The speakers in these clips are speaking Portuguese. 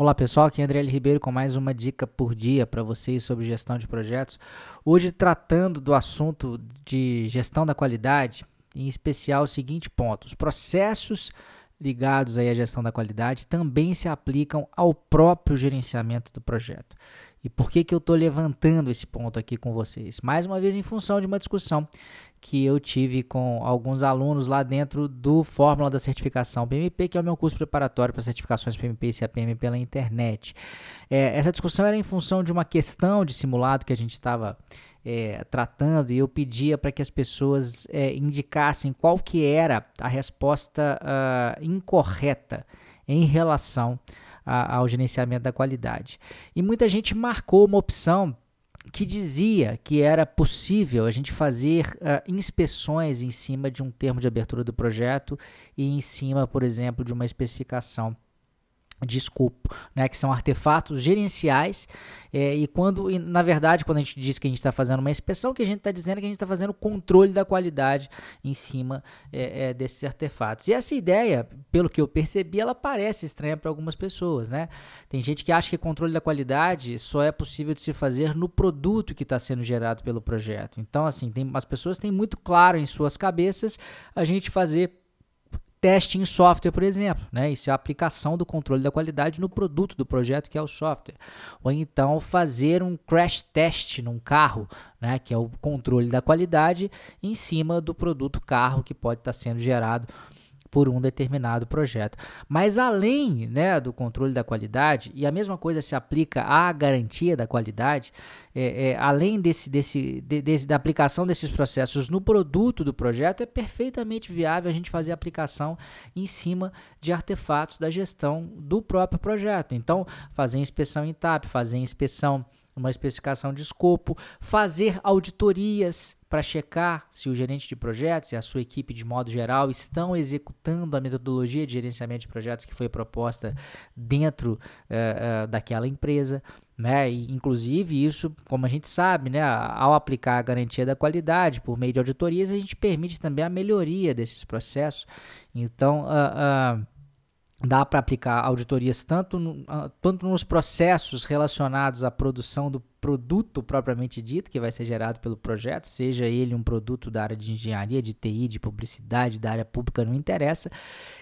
Olá pessoal, aqui é André L. Ribeiro com mais uma dica por dia para vocês sobre gestão de projetos. Hoje tratando do assunto de gestão da qualidade, em especial o seguinte ponto: os processos ligados aí à gestão da qualidade também se aplicam ao próprio gerenciamento do projeto. E por que, que eu estou levantando esse ponto aqui com vocês? Mais uma vez, em função de uma discussão que eu tive com alguns alunos lá dentro do Fórmula da Certificação PMP, que é o meu curso preparatório para certificações PMP e CAPM pela internet. É, essa discussão era em função de uma questão de simulado que a gente estava é, tratando e eu pedia para que as pessoas é, indicassem qual que era a resposta uh, incorreta em relação a, ao gerenciamento da qualidade. E muita gente marcou uma opção que dizia que era possível a gente fazer uh, inspeções em cima de um termo de abertura do projeto e em cima, por exemplo, de uma especificação de escopo, né, que são artefatos gerenciais é, e quando, e, na verdade, quando a gente diz que a gente está fazendo uma inspeção, que a gente está dizendo é que a gente está fazendo controle da qualidade em cima é, é, desses artefatos. E essa ideia, pelo que eu percebi, ela parece estranha para algumas pessoas, né? Tem gente que acha que controle da qualidade só é possível de se fazer no produto que está sendo gerado pelo projeto. Então, assim, tem, as pessoas têm muito claro em suas cabeças a gente fazer teste em software, por exemplo. Né? Isso é a aplicação do controle da qualidade no produto do projeto, que é o software. Ou então fazer um crash test num carro, né? que é o controle da qualidade em cima do produto carro que pode estar sendo gerado por um determinado projeto. Mas além né, do controle da qualidade, e a mesma coisa se aplica à garantia da qualidade, é, é, além desse, desse, de, desse, da aplicação desses processos no produto do projeto, é perfeitamente viável a gente fazer aplicação em cima de artefatos da gestão do próprio projeto. Então, fazer inspeção em TAP, fazer inspeção uma especificação de escopo, fazer auditorias para checar se o gerente de projetos e a sua equipe de modo geral estão executando a metodologia de gerenciamento de projetos que foi proposta dentro uh, uh, daquela empresa. Né? E, inclusive, isso, como a gente sabe, né? ao aplicar a garantia da qualidade por meio de auditorias, a gente permite também a melhoria desses processos. Então, uh, dá para aplicar auditorias tanto, no, tanto nos processos relacionados à produção do produto propriamente dito que vai ser gerado pelo projeto, seja ele um produto da área de engenharia, de TI, de publicidade, da área pública, não interessa,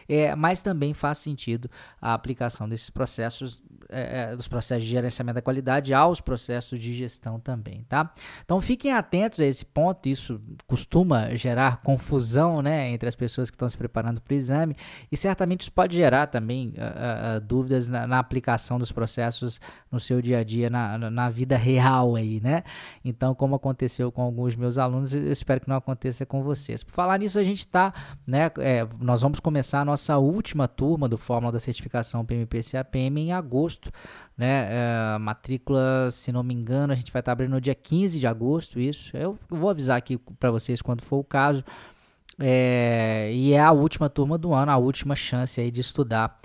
é, mas também faz sentido a aplicação desses processos, é, é, dos processos de gerenciamento da qualidade aos processos de gestão também, tá? Então fiquem atentos a esse ponto, isso costuma gerar confusão, né, entre as pessoas que estão se preparando para o exame e certamente isso pode gerar também uh, uh, dúvidas na, na, aplicação dos processos no seu dia a dia, na, na vida real aí, né? Então, como aconteceu com alguns meus alunos, eu espero que não aconteça com vocês. Por falar nisso, a gente está, né? É, nós vamos começar a nossa última turma do Fórmula da Certificação PMP-CAPM em agosto, né? É, matrícula, se não me engano, a gente vai estar tá abrindo no dia 15 de agosto, isso. Eu vou avisar aqui para vocês quando for o caso. É, e é a última turma do ano, a última chance aí de estudar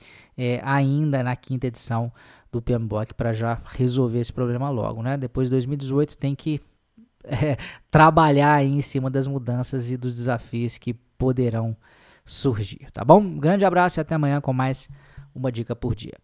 é, ainda na quinta edição do PMBOK para já resolver esse problema logo, né? Depois de 2018 tem que é, trabalhar em cima das mudanças e dos desafios que poderão surgir, tá bom? Grande abraço e até amanhã com mais uma dica por dia.